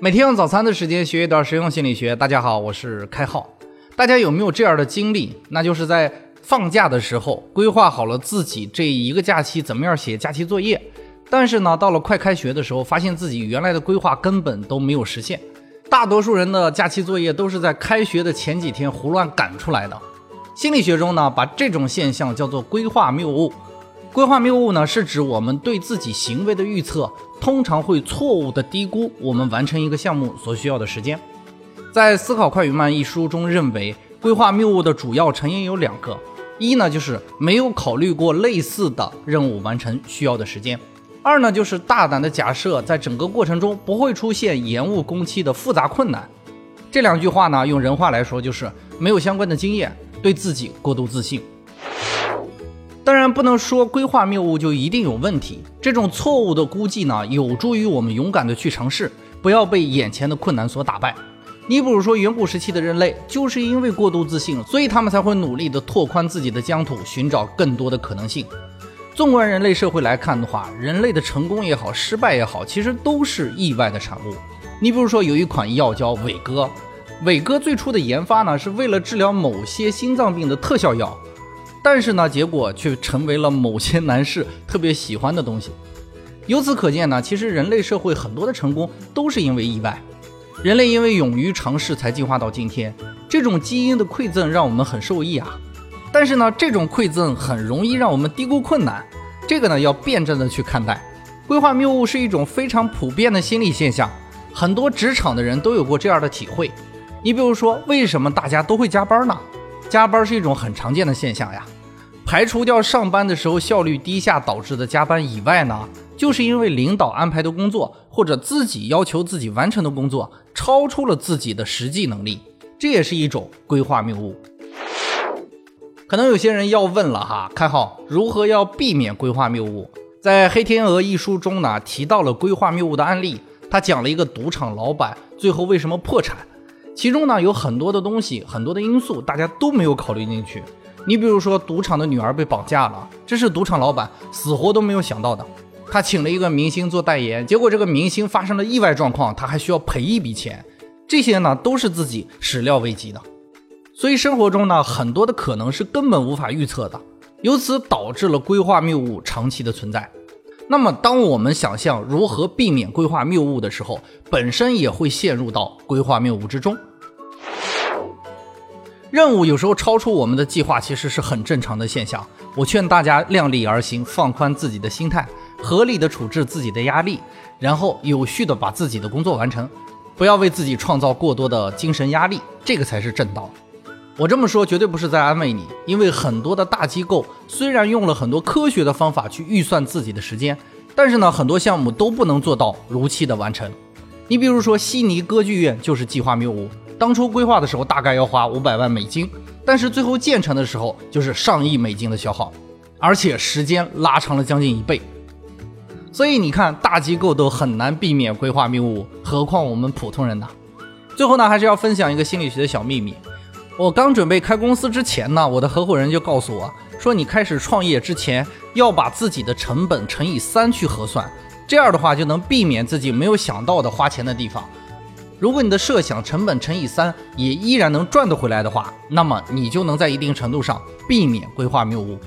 每天用早餐的时间学一段实用心理学。大家好，我是开浩。大家有没有这样的经历？那就是在放假的时候，规划好了自己这一个假期怎么样写假期作业，但是呢，到了快开学的时候，发现自己原来的规划根本都没有实现。大多数人的假期作业都是在开学的前几天胡乱赶出来的。心理学中呢，把这种现象叫做规划谬误。规划谬误呢，是指我们对自己行为的预测，通常会错误的低估我们完成一个项目所需要的时间。在《思考快与慢》一书中认为，规划谬误的主要成因有两个：一呢，就是没有考虑过类似的任务完成需要的时间；二呢，就是大胆的假设，在整个过程中不会出现延误工期的复杂困难。这两句话呢，用人话来说，就是没有相关的经验，对自己过度自信。当然不能说规划谬误就一定有问题，这种错误的估计呢，有助于我们勇敢的去尝试，不要被眼前的困难所打败。你比如说远古时期的人类，就是因为过度自信，所以他们才会努力的拓宽自己的疆土，寻找更多的可能性。纵观人类社会来看的话，人类的成功也好，失败也好，其实都是意外的产物。你比如说有一款药叫伟哥，伟哥最初的研发呢，是为了治疗某些心脏病的特效药。但是呢，结果却成为了某些男士特别喜欢的东西。由此可见呢，其实人类社会很多的成功都是因为意外。人类因为勇于尝试才进化到今天，这种基因的馈赠让我们很受益啊。但是呢，这种馈赠很容易让我们低估困难，这个呢要辩证的去看待。规划谬误是一种非常普遍的心理现象，很多职场的人都有过这样的体会。你比如说，为什么大家都会加班呢？加班是一种很常见的现象呀。排除掉上班的时候效率低下导致的加班以外呢，就是因为领导安排的工作或者自己要求自己完成的工作超出了自己的实际能力，这也是一种规划谬误。可能有些人要问了哈，开号如何要避免规划谬误？在《黑天鹅》一书中呢，提到了规划谬误的案例，他讲了一个赌场老板最后为什么破产，其中呢有很多的东西，很多的因素，大家都没有考虑进去。你比如说，赌场的女儿被绑架了，这是赌场老板死活都没有想到的。他请了一个明星做代言，结果这个明星发生了意外状况，他还需要赔一笔钱。这些呢，都是自己始料未及的。所以生活中呢，很多的可能是根本无法预测的，由此导致了规划谬误长期的存在。那么，当我们想象如何避免规划谬误的时候，本身也会陷入到规划谬误之中。任务有时候超出我们的计划，其实是很正常的现象。我劝大家量力而行，放宽自己的心态，合理的处置自己的压力，然后有序的把自己的工作完成，不要为自己创造过多的精神压力，这个才是正道。我这么说绝对不是在安慰你，因为很多的大机构虽然用了很多科学的方法去预算自己的时间，但是呢，很多项目都不能做到如期的完成。你比如说悉尼歌剧院就是计划谬误。当初规划的时候大概要花五百万美金，但是最后建成的时候就是上亿美金的消耗，而且时间拉长了将近一倍。所以你看，大机构都很难避免规划谬误，何况我们普通人呢？最后呢，还是要分享一个心理学的小秘密。我刚准备开公司之前呢，我的合伙人就告诉我说，你开始创业之前要把自己的成本乘以三去核算，这样的话就能避免自己没有想到的花钱的地方。如果你的设想成本乘以三也依然能赚得回来的话，那么你就能在一定程度上避免规划谬误。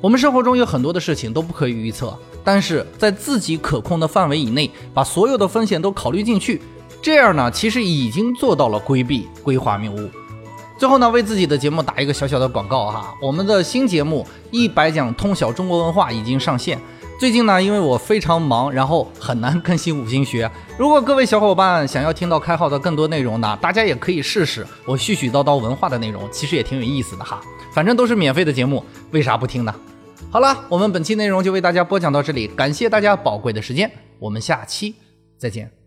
我们生活中有很多的事情都不可以预测，但是在自己可控的范围以内，把所有的风险都考虑进去，这样呢，其实已经做到了规避规划谬误。最后呢，为自己的节目打一个小小的广告哈，我们的新节目《一百讲通晓中国文化》已经上线。最近呢，因为我非常忙，然后很难更新五行学。如果各位小伙伴想要听到开号的更多内容呢，大家也可以试试我絮絮叨叨文化的内容，其实也挺有意思的哈。反正都是免费的节目，为啥不听呢？好了，我们本期内容就为大家播讲到这里，感谢大家宝贵的时间，我们下期再见。